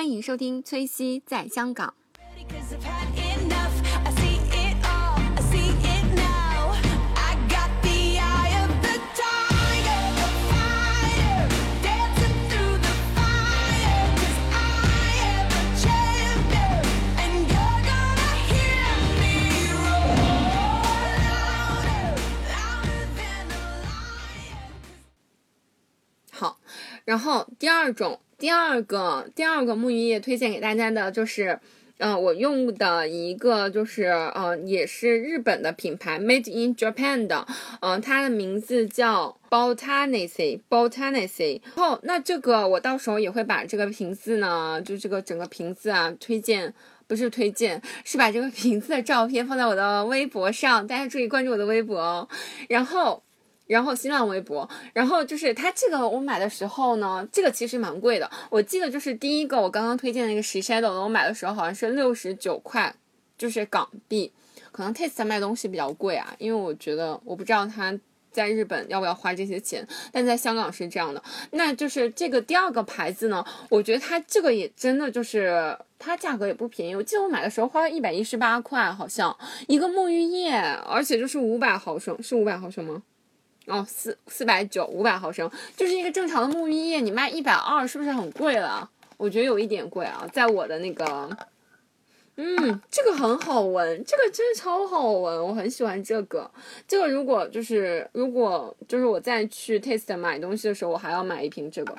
欢迎收听崔西在香港。好，然后第二种。第二个，第二个沐浴液推荐给大家的就是，呃，我用的一个就是，呃，也是日本的品牌，Made in Japan 的，呃，它的名字叫 Botanisi，Botanisi。然后，那这个我到时候也会把这个瓶子呢，就这个整个瓶子啊，推荐。不是推荐，是把这个瓶子的照片放在我的微博上，大家注意关注我的微博哦。然后，然后新浪微博，然后就是它这个我买的时候呢，这个其实蛮贵的。我记得就是第一个我刚刚推荐那个 Shiseido 的，我买的时候好像是六十九块，就是港币。可能 Taste 卖东西比较贵啊，因为我觉得我不知道它在日本要不要花这些钱，但在香港是这样的。那就是这个第二个牌子呢，我觉得它这个也真的就是它价格也不便宜。我记得我买的时候花了一百一十八块，好像一个沐浴液，而且就是五百毫升，是五百毫升吗？哦，四四百九，五百毫升，就是一个正常的沐浴液，你卖一百二，是不是很贵了？我觉得有一点贵啊，在我的那个，嗯，这个很好闻，这个真的超好闻，我很喜欢这个。这个如果就是如果就是我再去 Taste 买东西的时候，我还要买一瓶这个。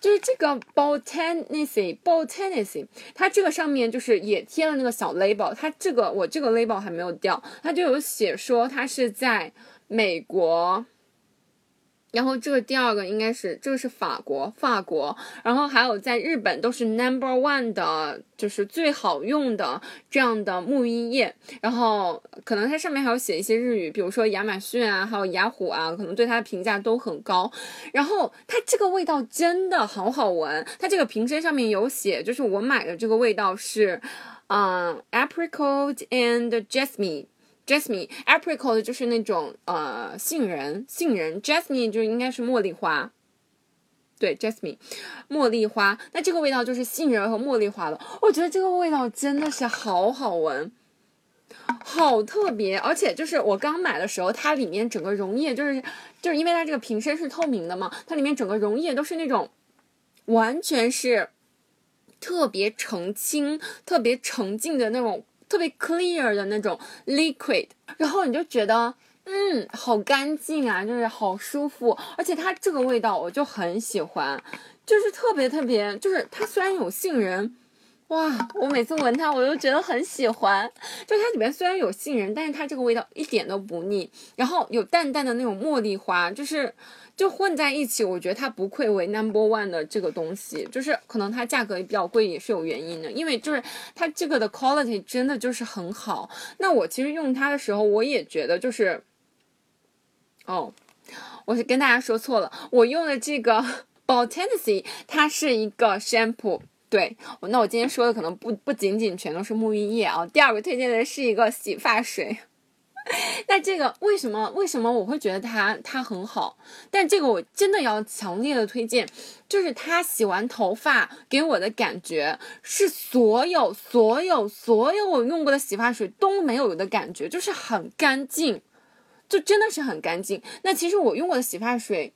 就是这个 Botanisi Botanisi，它这个上面就是也贴了那个小 label，它这个我这个 label 还没有掉，它就有写说它是在美国。然后这个第二个应该是这个是法国，法国，然后还有在日本都是 number one 的，就是最好用的这样的沐浴液。然后可能它上面还有写一些日语，比如说亚马逊啊，还有雅虎啊，可能对它的评价都很高。然后它这个味道真的好好闻，它这个瓶身上面有写，就是我买的这个味道是，嗯、apricot and jasmine。Jasmine apricot 就是那种呃杏仁，杏仁 jasmine 就应该是茉莉花，对 jasmine 茉莉花，那这个味道就是杏仁和茉莉花的，我觉得这个味道真的是好好闻，好特别，而且就是我刚买的时候，它里面整个溶液就是就是因为它这个瓶身是透明的嘛，它里面整个溶液都是那种完全是特别澄清、特别澄净的那种。特别 clear 的那种 liquid，然后你就觉得，嗯，好干净啊，就是好舒服，而且它这个味道我就很喜欢，就是特别特别，就是它虽然有杏仁，哇，我每次闻它我就觉得很喜欢，就它里面虽然有杏仁，但是它这个味道一点都不腻，然后有淡淡的那种茉莉花，就是。就混在一起，我觉得它不愧为 number one 的这个东西，就是可能它价格也比较贵，也是有原因的，因为就是它这个的 quality 真的就是很好。那我其实用它的时候，我也觉得就是，哦，我是跟大家说错了，我用的这个 Botanisi 它是一个 shampoo。对，那我今天说的可能不不仅仅全都是沐浴液啊。第二个推荐的是一个洗发水。那这个为什么为什么我会觉得它它很好？但这个我真的要强烈的推荐，就是它洗完头发给我的感觉是所有所有所有我用过的洗发水都没有的感觉，就是很干净，就真的是很干净。那其实我用过的洗发水，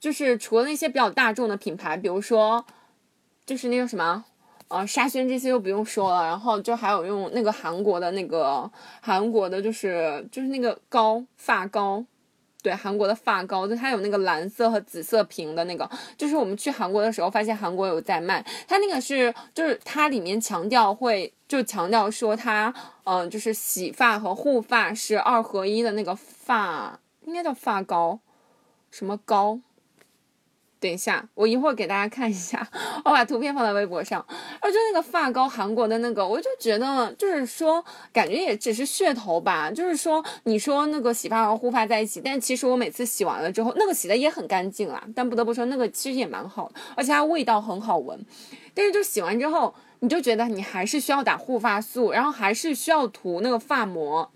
就是除了那些比较大众的品牌，比如说就是那个什么。呃，沙宣这些就不用说了，然后就还有用那个韩国的那个韩国的，就是就是那个膏发膏，对，韩国的发膏，就它有那个蓝色和紫色瓶的那个，就是我们去韩国的时候发现韩国有在卖，它那个是就是它里面强调会就强调说它嗯、呃、就是洗发和护发是二合一的那个发，应该叫发膏，什么膏？等一下，我一会儿给大家看一下，我把图片放在微博上。而就那个发膏，韩国的那个，我就觉得就是说，感觉也只是噱头吧。就是说，你说那个洗发和护发在一起，但其实我每次洗完了之后，那个洗的也很干净啦。但不得不说，那个其实也蛮好的，而且它味道很好闻。但是就洗完之后，你就觉得你还是需要打护发素，然后还是需要涂那个发膜。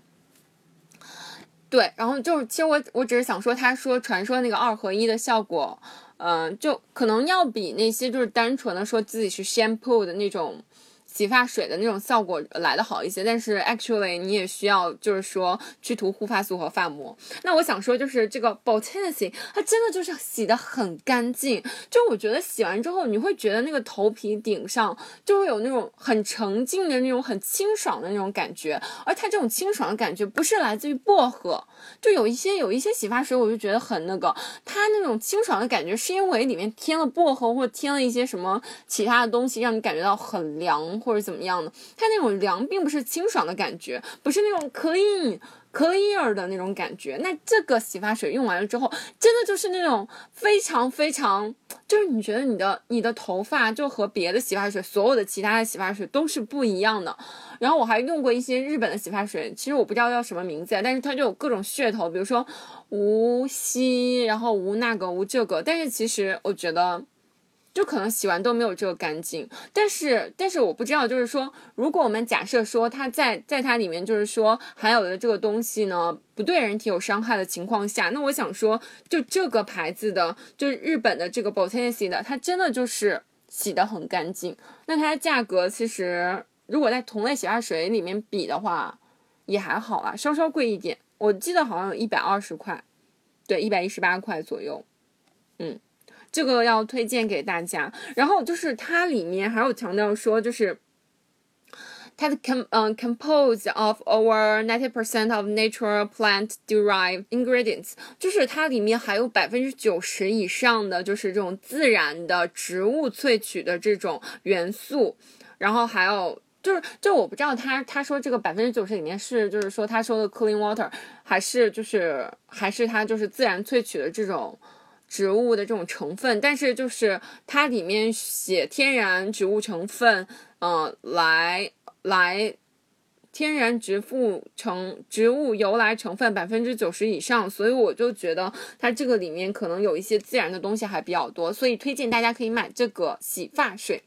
对，然后就是，其实我我只是想说，他说传说那个二合一的效果。嗯、就可能要比那些就是单纯的说自己是 shampoo 的那种。洗发水的那种效果来的好一些，但是 actually 你也需要就是说去涂护发素和发膜。那我想说就是这个 Botanicy 它真的就是洗的很干净，就我觉得洗完之后你会觉得那个头皮顶上就会有那种很沉静的那种很清爽的那种感觉，而它这种清爽的感觉不是来自于薄荷，就有一些有一些洗发水我就觉得很那个，它那种清爽的感觉是因为里面添了薄荷或添了一些什么其他的东西，让你感觉到很凉或者怎么样的。它那种凉并不是清爽的感觉，不是那种 clean。Clear 的那种感觉，那这个洗发水用完了之后，真的就是那种非常非常，就是你觉得你的你的头发就和别的洗发水，所有的其他的洗发水都是不一样的。然后我还用过一些日本的洗发水，其实我不知道叫什么名字，但是它就有各种噱头，比如说无锡，然后无那个无这个，但是其实我觉得。就可能洗完都没有这个干净，但是但是我不知道，就是说，如果我们假设说它在在它里面就是说含有的这个东西呢，不对人体有伤害的情况下，那我想说，就这个牌子的，就是日本的这个 Botanicy 的，它真的就是洗的很干净。那它的价格其实如果在同类洗发水里面比的话，也还好啊，稍稍贵一点，我记得好像有一百二十块，对，一百一十八块左右，嗯。这个要推荐给大家，然后就是它里面还有强调说，就是它的 com 嗯、composed of over ninety percent of natural plant derived ingredients，就是它里面还有百分之九十以上的就是这种自然的植物萃取的这种元素，然后还有就是就我不知道他他说这个百分之九十里面是就是说他说的 clean water，还是就是还是它就是自然萃取的这种。植物的这种成分，但是就是它里面写天然植物成分，嗯、来来天然植物成植物由来成分百分之九十以上，所以我就觉得它这个里面可能有一些自然的东西还比较多，所以推荐大家可以买这个洗发水。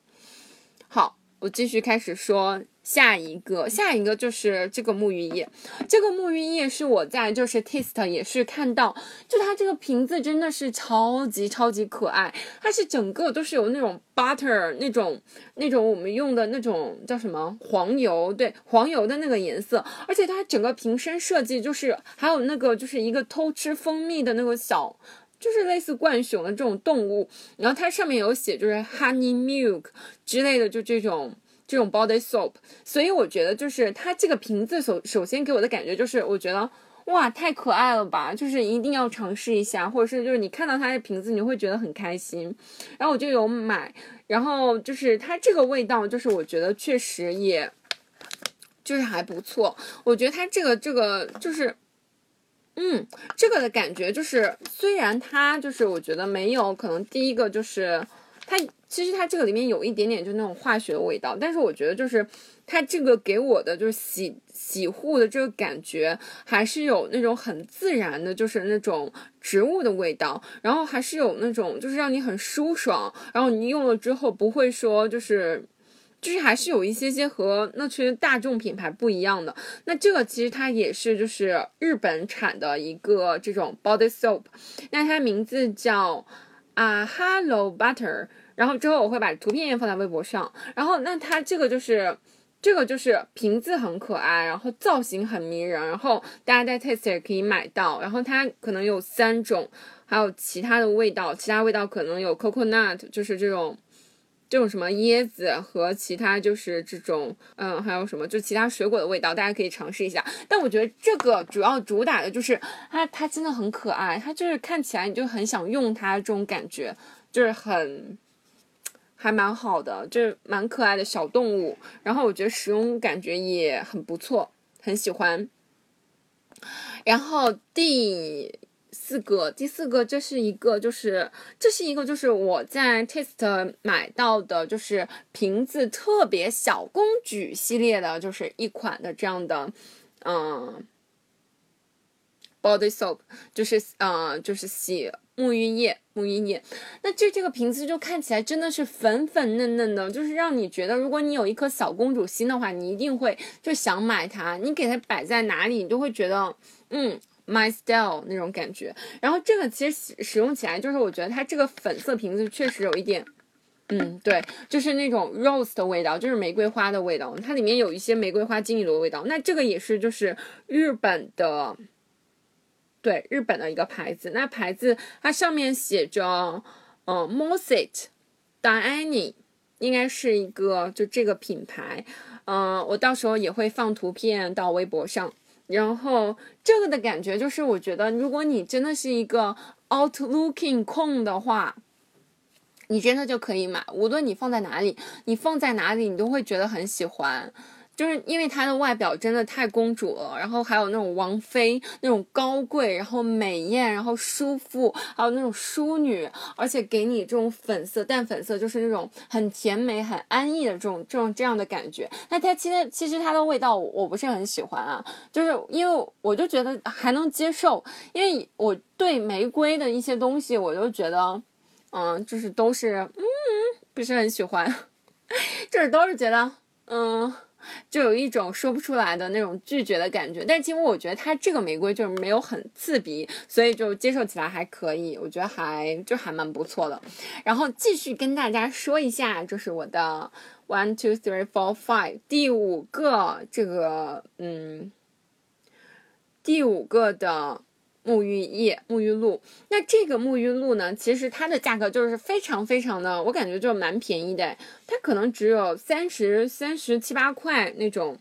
好，我继续开始说下一个，下一个就是这个沐浴液。这个沐浴液是我在就是 Taste 也是看到，就它这个瓶子真的是超级超级可爱，它是整个都是有那种 butter 那种那种我们用的那种叫什么黄油，对黄油的那个颜色，而且它整个瓶身设计就是还有那个就是一个偷吃蜂蜜的那个小。就是类似浣熊的这种动物，然后它上面有写就是 honey milk 之类的，就这种这种 body soap，所以我觉得就是它这个瓶子首首先给我的感觉就是，我觉得哇太可爱了吧，就是一定要尝试一下，或者是就是你看到它的瓶子你会觉得很开心，然后我就有买，然后就是它这个味道就是我觉得确实也，就是还不错，我觉得它这个这个就是。嗯，这个的感觉就是，虽然它就是我觉得没有可能第一个就是它其实它这个里面有一点点就那种化学的味道，但是我觉得就是它这个给我的就是洗洗护的这个感觉还是有那种很自然的，就是那种植物的味道，然后还是有那种就是让你很舒爽，然后你用了之后不会说就是。就是还是有一些些和那群大众品牌不一样的。那这个其实它也是就是日本产的一个这种 body soap，那它名字叫啊 Hello Butter。然后之后我会把图片也放在微博上。然后那它这个就是这个就是瓶子很可爱，然后造型很迷人，然后大家在 Taste 也可以买到。然后它可能有三种，还有其他的味道，其他味道可能有 coconut，就是这种。这种什么椰子和其他就是这种，嗯，还有什么就其他水果的味道，大家可以尝试一下。但我觉得这个主要主打的就是它，它真的很可爱，它就是看起来你就很想用它这种感觉，就是很还蛮好的，就是蛮可爱的小动物。然后我觉得使用感觉也很不错，很喜欢。然后第。四个，第四个，这是一个，就是这是一个，就是我在 Taste 买到的，就是瓶子特别小公举系列的，就是一款的这样的，嗯，body soap，就是嗯，就是洗沐浴液，沐浴液。那这这个瓶子就看起来真的是粉粉嫩嫩的，就是让你觉得，如果你有一颗小公主心的话，你一定会就想买它。你给它摆在哪里，你就会觉得，嗯。My style 那种感觉。然后这个其实使使用起来，就是我觉得它这个粉色瓶子确实有一点。嗯，对，就是那种 rose 的味道，就是玫瑰花的味道，它里面有一些玫瑰花精油的味道。那这个也是就是日本的，对，日本的一个牌子。那牌子它上面写着，嗯 mossit Diane，应该是一个就这个品牌。嗯、我到时候也会放图片到微博上。然后这个的感觉就是，我觉得如果你真的是一个 outlooking 控的话，你真的就可以买，无论你放在哪里，你放在哪里，你都会觉得很喜欢。就是因为它的外表真的太公主了，然后还有那种王妃那种高贵，然后美艳，然后舒服，还有那种淑女，而且给你这种粉色淡粉色，就是那种很甜美、很安逸的这种这种这样的感觉。那它其实其实它的味道我我不是很喜欢啊，就是因为我就觉得还能接受，因为我对玫瑰的一些东西我就觉得。嗯，就是都是嗯不是很喜欢，就是都是觉得嗯，就有一种说不出来的那种拒绝的感觉。但其实我觉得它这个玫瑰就是没有很刺鼻，所以就接受起来还可以，我觉得还就还蛮不错的。然后继续跟大家说一下，就是我的 one two three four five 第五个这个嗯第五个的。沐浴液、沐浴露，那这个沐浴露呢，其实它的价格就是非常非常的，我感觉就蛮便宜的，它可能只有三十三十七八块那种，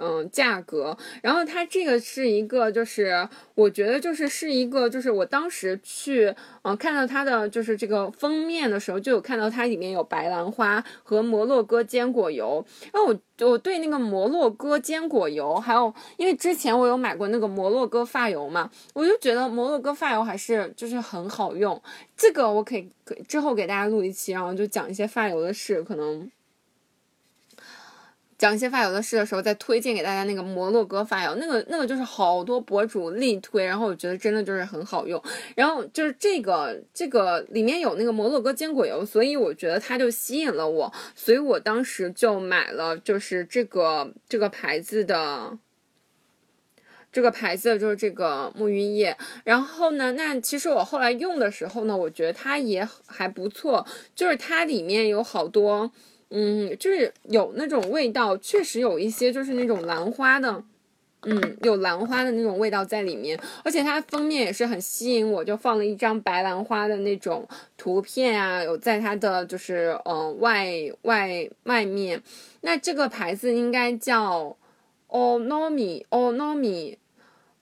嗯，价格。然后它这个是一个，就是我觉得就是是一个，就是我当时去，嗯，看到它的就是这个封面的时候，就有看到它里面有白兰花和摩洛哥坚果油。然后我我对那个摩洛哥坚果油，还有因为之前我有买过那个摩洛哥发油嘛，我就觉得摩洛哥发油还是就是很好用。这个我可以可以之后给大家录一期，然后就讲一些发油的事，可能。讲一些发油的事的时候，再推荐给大家那个摩洛哥发油，那个那个就是好多博主力推，然后我觉得真的就是很好用。然后就是这个这个里面有那个摩洛哥坚果油，所以我觉得它就吸引了我，所以我当时就买了，就是这个这个牌子的。这个牌子的就是这个沐浴液，然后呢，那其实我后来用的时候呢，我觉得它也还不错，就是它里面有好多。嗯，就是有那种味道，确实有一些就是那种兰花的，嗯，有兰花的那种味道在里面，而且它封面也是很吸引我，就放了一张白兰花的那种图片啊，有在它的就是嗯外外外面，那这个牌子应该叫 Onomi Onomi，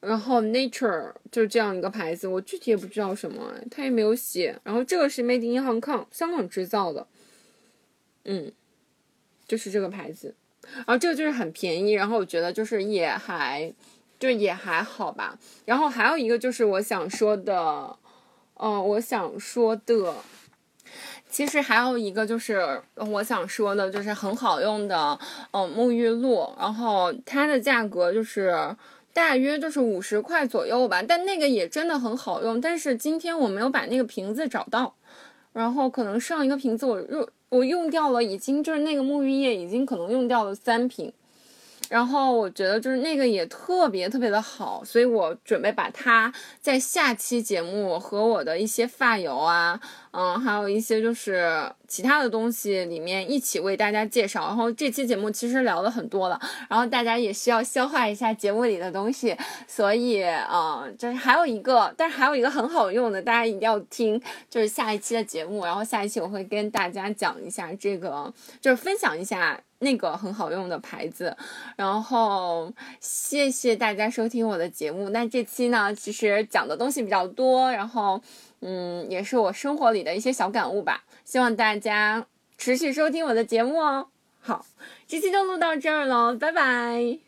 然后 Nature 就这样一个牌子，我具体也不知道什么，它也没有写，然后这个是 Made in Hong Kong 香港制造的，嗯。就是这个牌子，然后这个就是很便宜，然后我觉得就是也还，就也还好吧。然后还有一个就是我想说的，嗯，我想说的，其实还有一个就是我想说的，就是很好用的，嗯，沐浴露，然后它的价格就是大约就是五十块左右吧，但那个也真的很好用。但是今天我没有把那个瓶子找到，然后可能上一个瓶子我入。我用掉了，已经就是那个沐浴液，已经可能用掉了三瓶，然后我觉得就是那个也特别特别的好，所以我准备把它在下期节目和我的一些发油啊，嗯，还有一些就是其他的东西里面一起为大家介绍。然后这期节目其实聊了很多了，然后大家也需要消化一下节目里的东西，所以嗯，就是还有一个，但是还有一个很好用的，大家一定要听，就是下一期的节目。然后下一期我会跟大家讲一下这个，就是分享一下。那个很好用的牌子，然后谢谢大家收听我的节目。那这期呢，其实讲的东西比较多，然后嗯，也是我生活里的一些小感悟吧。希望大家持续收听我的节目哦。好，这期就录到这儿了，拜拜。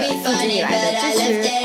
一直以来的支持。